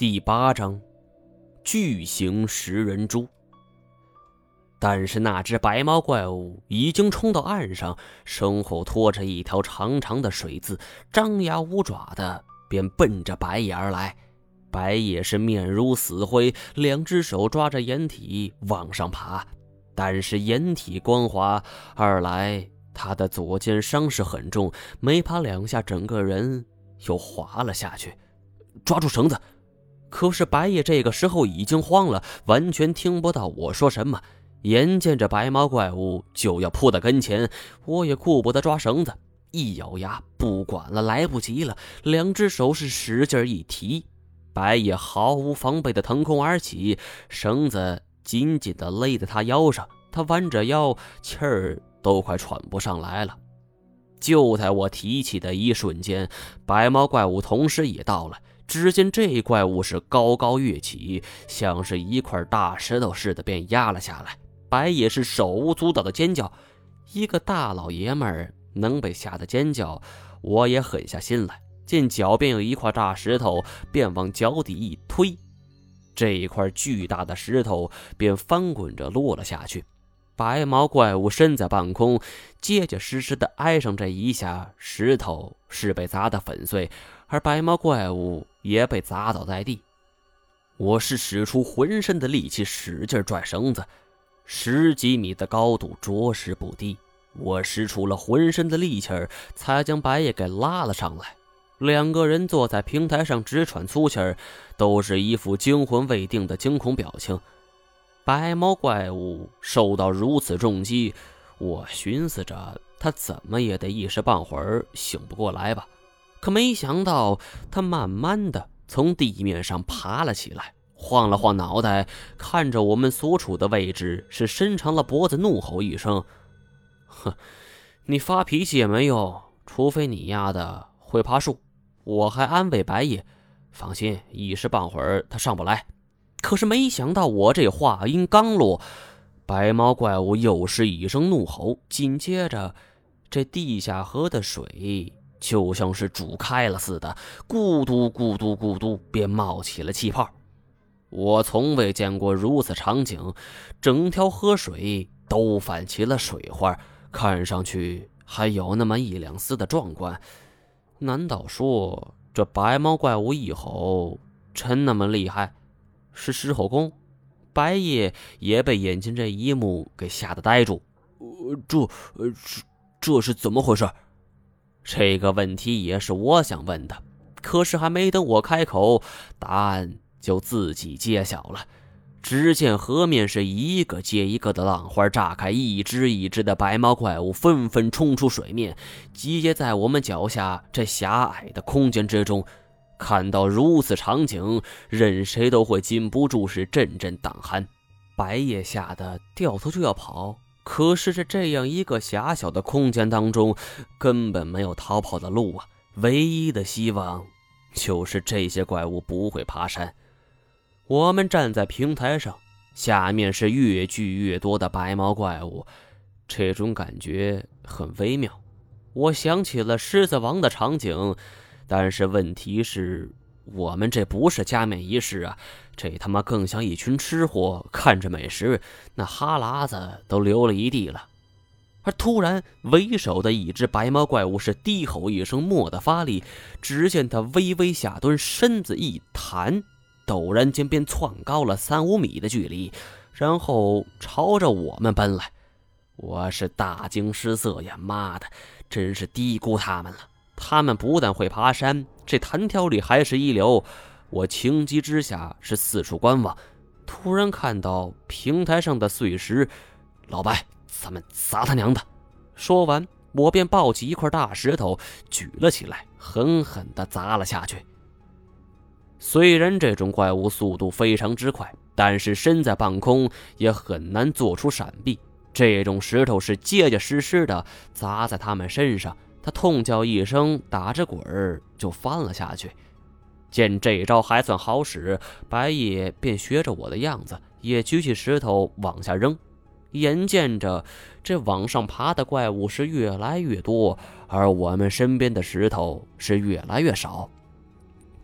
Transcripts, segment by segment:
第八章，巨型食人蛛。但是那只白毛怪物已经冲到岸上，身后拖着一条长长的水渍，张牙舞爪的便奔着白野而来。白野是面如死灰，两只手抓着掩体往上爬，但是掩体光滑，二来他的左肩伤势很重，没爬两下，整个人又滑了下去。抓住绳子！可是白夜这个时候已经慌了，完全听不到我说什么。眼见着白毛怪物就要扑到跟前，我也顾不得抓绳子，一咬牙，不管了，来不及了。两只手是使劲一提，白夜毫无防备的腾空而起，绳子紧紧的勒在他腰上，他弯着腰，气儿都快喘不上来了。就在我提起的一瞬间，白毛怪物同时也到了。只见这怪物是高高跃起，像是一块大石头似的，便压了下来。白野是手舞足蹈的尖叫，一个大老爷们儿能被吓得尖叫，我也狠下心来。见脚边有一块大石头，便往脚底一推，这一块巨大的石头便翻滚着落了下去。白毛怪物身在半空，结结实实的挨上这一下，石头是被砸得粉碎。而白毛怪物也被砸倒在地，我是使出浑身的力气，使劲拽绳子。十几米的高度着实不低，我使出了浑身的力气，才将白夜给拉了上来。两个人坐在平台上直喘粗气儿，都是一副惊魂未定的惊恐表情。白毛怪物受到如此重击，我寻思着他怎么也得一时半会儿醒不过来吧。可没想到，他慢慢的从地面上爬了起来，晃了晃脑袋，看着我们所处的位置，是伸长了脖子，怒吼一声：“哼，你发脾气也没用，除非你丫的会爬树。”我还安慰白夜：“放心，一时半会儿他上不来。”可是没想到，我这话音刚落，白毛怪物又是一声怒吼，紧接着，这地下河的水。就像是煮开了似的，咕嘟咕嘟咕嘟，便冒起了气泡。我从未见过如此场景，整条河水都泛起了水花，看上去还有那么一两丝的壮观。难道说这白毛怪物一吼真那么厉害？是狮吼功？白夜也被眼前这一幕给吓得呆住。呃，这，呃，这，这是怎么回事？这个问题也是我想问的，可是还没等我开口，答案就自己揭晓了。只见河面是一个接一个的浪花炸开，一只一只的白毛怪物纷纷冲出水面，集结在我们脚下这狭隘的空间之中。看到如此场景，任谁都会禁不住是阵阵胆寒。白夜吓得掉头就要跑。可是，这这样一个狭小的空间当中，根本没有逃跑的路啊！唯一的希望，就是这些怪物不会爬山。我们站在平台上，下面是越聚越多的白毛怪物，这种感觉很微妙。我想起了《狮子王》的场景，但是问题是。我们这不是加冕仪式啊，这他妈更像一群吃货看着美食，那哈喇子都流了一地了。而突然，为首的一只白毛怪物是低吼一声，蓦地发力，只见他微微下蹲，身子一弹，陡然间便窜高了三五米的距离，然后朝着我们奔来。我是大惊失色呀！妈的，真是低估他们了。他们不但会爬山，这弹跳力还是一流。我情急之下是四处观望，突然看到平台上的碎石，老白，咱们砸他娘的！说完，我便抱起一块大石头举了起来，狠狠地砸了下去。虽然这种怪物速度非常之快，但是身在半空也很难做出闪避。这种石头是结结实实的砸在他们身上。他痛叫一声，打着滚儿就翻了下去。见这招还算好使，白野便学着我的样子，也举起石头往下扔。眼见着这往上爬的怪物是越来越多，而我们身边的石头是越来越少。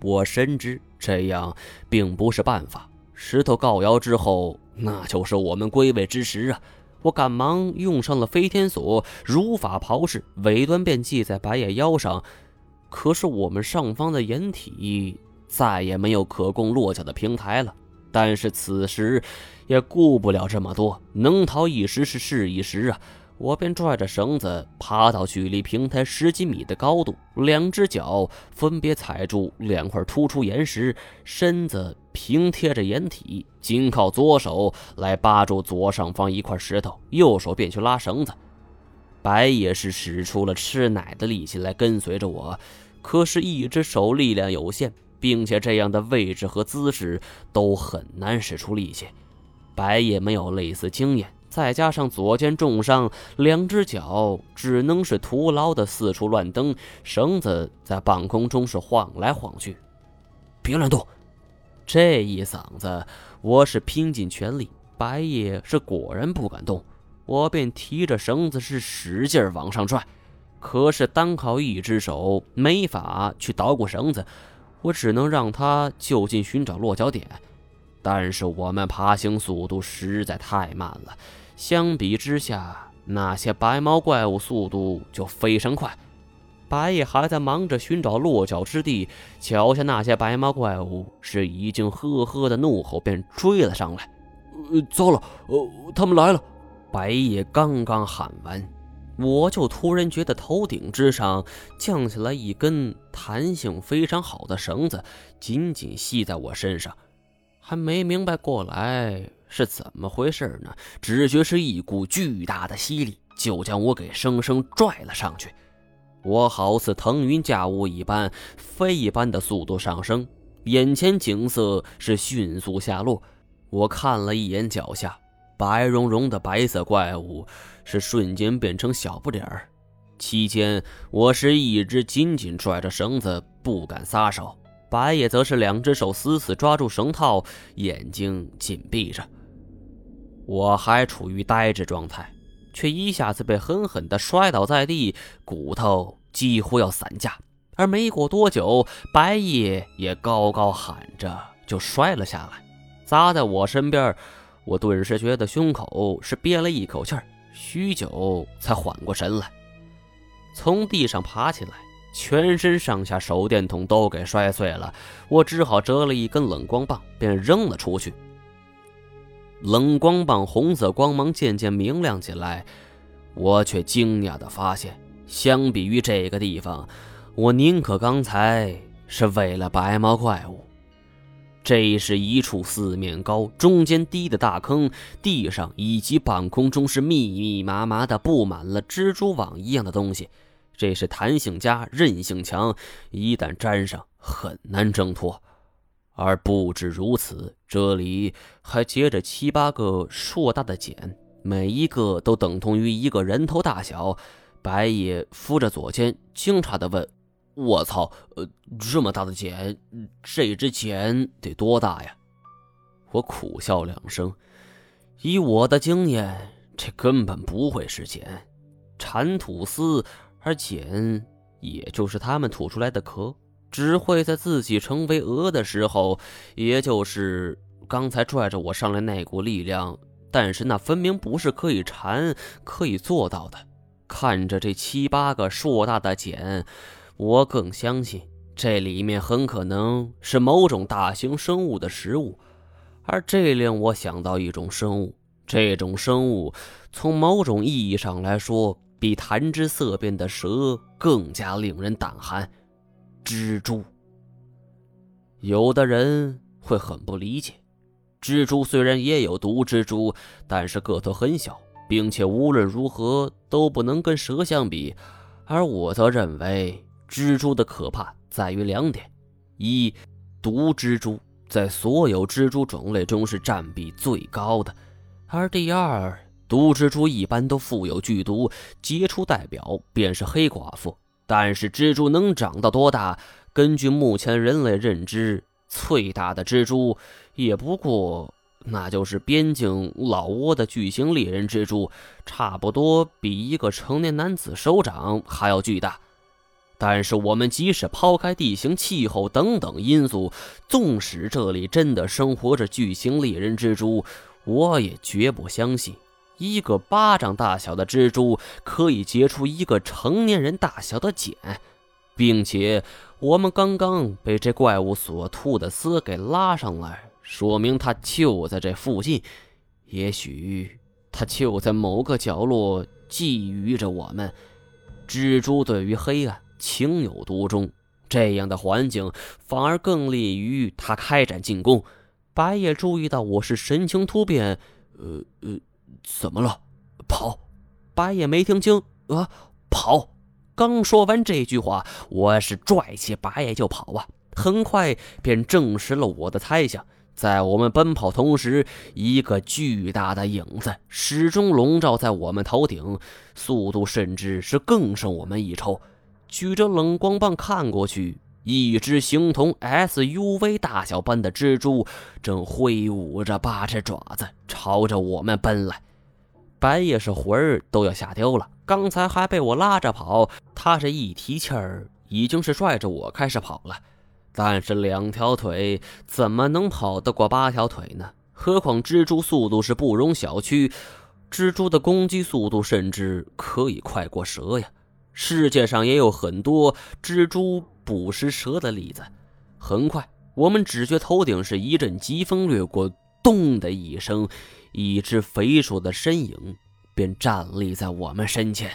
我深知这样并不是办法。石头告窑之后，那就是我们归位之时啊！我赶忙用上了飞天锁，如法炮制，尾端便系在白夜腰上。可是我们上方的掩体再也没有可供落脚的平台了。但是此时也顾不了这么多，能逃一时是是一时啊！我便拽着绳子爬到距离平台十几米的高度，两只脚分别踩住两块突出岩石，身子平贴着掩体，仅靠左手来扒住左上方一块石头，右手便去拉绳子。白也是使出了吃奶的力气来跟随着我，可是，一只手力量有限，并且这样的位置和姿势都很难使出力气。白也没有类似经验。再加上左肩重伤，两只脚只能是徒劳的四处乱蹬，绳子在半空中是晃来晃去。别乱动！这一嗓子，我是拼尽全力。白夜是果然不敢动，我便提着绳子是使劲往上拽。可是单靠一只手没法去捣鼓绳子，我只能让他就近寻找落脚点。但是我们爬行速度实在太慢了。相比之下，那些白毛怪物速度就非常快。白夜还在忙着寻找落脚之地，脚下那些白毛怪物是已经呵呵的怒吼，便追了上来。糟了，他们来了！白夜刚刚喊完，我就突然觉得头顶之上降下来一根弹性非常好的绳子，紧紧系在我身上，还没明白过来。是怎么回事呢？只觉是一股巨大的吸力，就将我给生生拽了上去。我好似腾云驾雾一般，飞一般的速度上升，眼前景色是迅速下落。我看了一眼脚下，白茸茸的白色怪物是瞬间变成小不点儿。期间，我是一直紧紧拽着绳子，不敢撒手；白野则是两只手死死抓住绳套，眼睛紧闭着。我还处于呆滞状态，却一下子被狠狠地摔倒在地，骨头几乎要散架。而没过多久，白夜也高高喊着就摔了下来，砸在我身边。我顿时觉得胸口是憋了一口气儿，许久才缓过神来，从地上爬起来，全身上下手电筒都给摔碎了。我只好折了一根冷光棒，便扔了出去。冷光棒红色光芒渐渐明亮起来，我却惊讶地发现，相比于这个地方，我宁可刚才是为了白毛怪物。这是一处四面高、中间低的大坑，地上以及半空中是密密麻麻的布满了蜘蛛网一样的东西。这是弹性佳、韧性强，一旦粘上，很难挣脱。而不止如此，这里还结着七八个硕大的茧，每一个都等同于一个人头大小。白野扶着左肩，惊诧地问：“我操，呃，这么大的茧，这只茧得多大呀？”我苦笑两声，以我的经验，这根本不会是茧，蚕吐丝，而茧也就是它们吐出来的壳。只会在自己成为鹅的时候，也就是刚才拽着我上来那股力量，但是那分明不是可以缠可以做到的。看着这七八个硕大的茧，我更相信这里面很可能是某种大型生物的食物，而这令我想到一种生物。这种生物从某种意义上来说，比谈之色变的蛇更加令人胆寒。蜘蛛，有的人会很不理解。蜘蛛虽然也有毒蜘蛛，但是个头很小，并且无论如何都不能跟蛇相比。而我则认为，蜘蛛的可怕在于两点：一，毒蜘蛛在所有蜘蛛种类中是占比最高的；而第二，毒蜘蛛一般都富有剧毒，杰出代表便是黑寡妇。但是蜘蛛能长到多大？根据目前人类认知，最大的蜘蛛也不过那就是边境老挝的巨型猎人蜘蛛，差不多比一个成年男子手掌还要巨大。但是我们即使抛开地形、气候等等因素，纵使这里真的生活着巨型猎人蜘蛛，我也绝不相信一个巴掌大小的蜘蛛可以结出一个成年人大小的茧，并且我们刚刚被这怪物所吐的丝给拉上来，说明它就在这附近。也许它就在某个角落觊觎着我们。蜘蛛对于黑暗。情有独钟，这样的环境反而更利于他开展进攻。白夜注意到我是神情突变，呃呃，怎么了？跑！白夜没听清啊，跑！刚说完这句话，我是拽起白夜就跑啊！很快便证实了我的猜想，在我们奔跑同时，一个巨大的影子始终笼罩在我们头顶，速度甚至是更胜我们一筹。举着冷光棒看过去，一只形同 SUV 大小般的蜘蛛正挥舞着八只爪子朝着我们奔来。白夜是魂儿都要吓丢了，刚才还被我拉着跑，他这一提气儿，已经是拽着我开始跑了。但是两条腿怎么能跑得过八条腿呢？何况蜘蛛速度是不容小觑，蜘蛛的攻击速度甚至可以快过蛇呀。世界上也有很多蜘蛛捕食蛇的例子。很快，我们只觉头顶是一阵疾风掠过，咚的一声，一只肥硕的身影便站立在我们身前。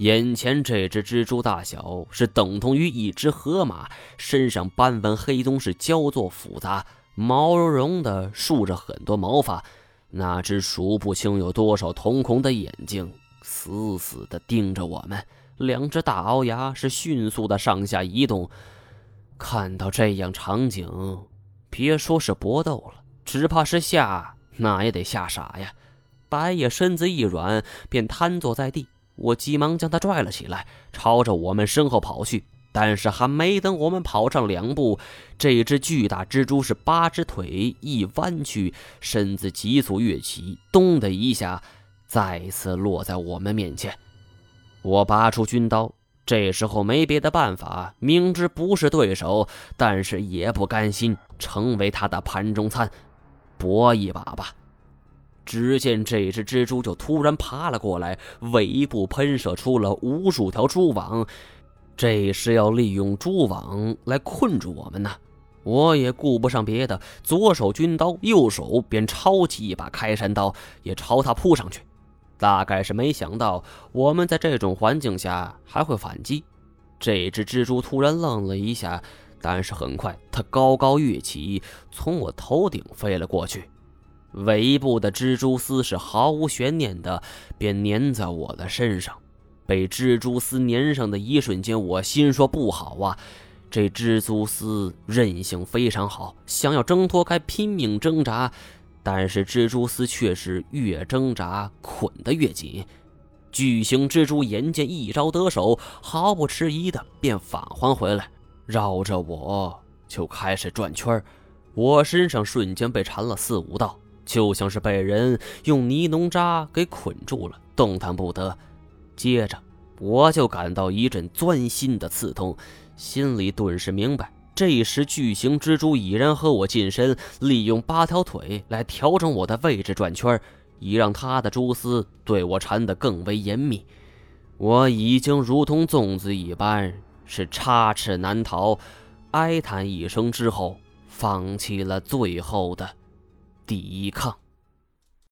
眼前这只蜘蛛大小是等同于一只河马，身上斑纹黑棕是交错复杂，毛茸茸的竖着很多毛发，那只数不清有多少瞳孔的眼睛。死死地盯着我们，两只大鳌牙是迅速的上下移动。看到这样场景，别说是搏斗了，只怕是吓，那也得吓傻呀！白夜身子一软，便瘫坐在地。我急忙将他拽了起来，朝着我们身后跑去。但是还没等我们跑上两步，这只巨大蜘蛛是八只腿一弯曲，身子急速跃起，咚的一下。再次落在我们面前，我拔出军刀。这时候没别的办法，明知不是对手，但是也不甘心成为他的盘中餐，搏一把吧。只见这只蜘蛛就突然爬了过来，尾部喷射出了无数条蛛网，这是要利用蛛网来困住我们呢。我也顾不上别的，左手军刀，右手便抄起一把开山刀，也朝他扑上去。大概是没想到我们在这种环境下还会反击。这只蜘蛛突然愣了一下，但是很快它高高跃起，从我头顶飞了过去。尾部的蜘蛛丝是毫无悬念的便粘在我的身上。被蜘蛛丝粘上的一瞬间，我心说不好啊！这蜘蛛丝韧性非常好，想要挣脱开，拼命挣扎。但是蜘蛛丝却是越挣扎捆得越紧，巨型蜘蛛眼见一招得手，毫不迟疑的便返还回来，绕着我就开始转圈我身上瞬间被缠了四五道，就像是被人用尼龙扎给捆住了，动弹不得。接着我就感到一阵钻心的刺痛，心里顿时明白。这时，巨型蜘蛛已然和我近身，利用八条腿来调整我的位置转圈，以让它的蛛丝对我缠得更为严密。我已经如同粽子一般，是插翅难逃。哀叹一声之后，放弃了最后的抵抗。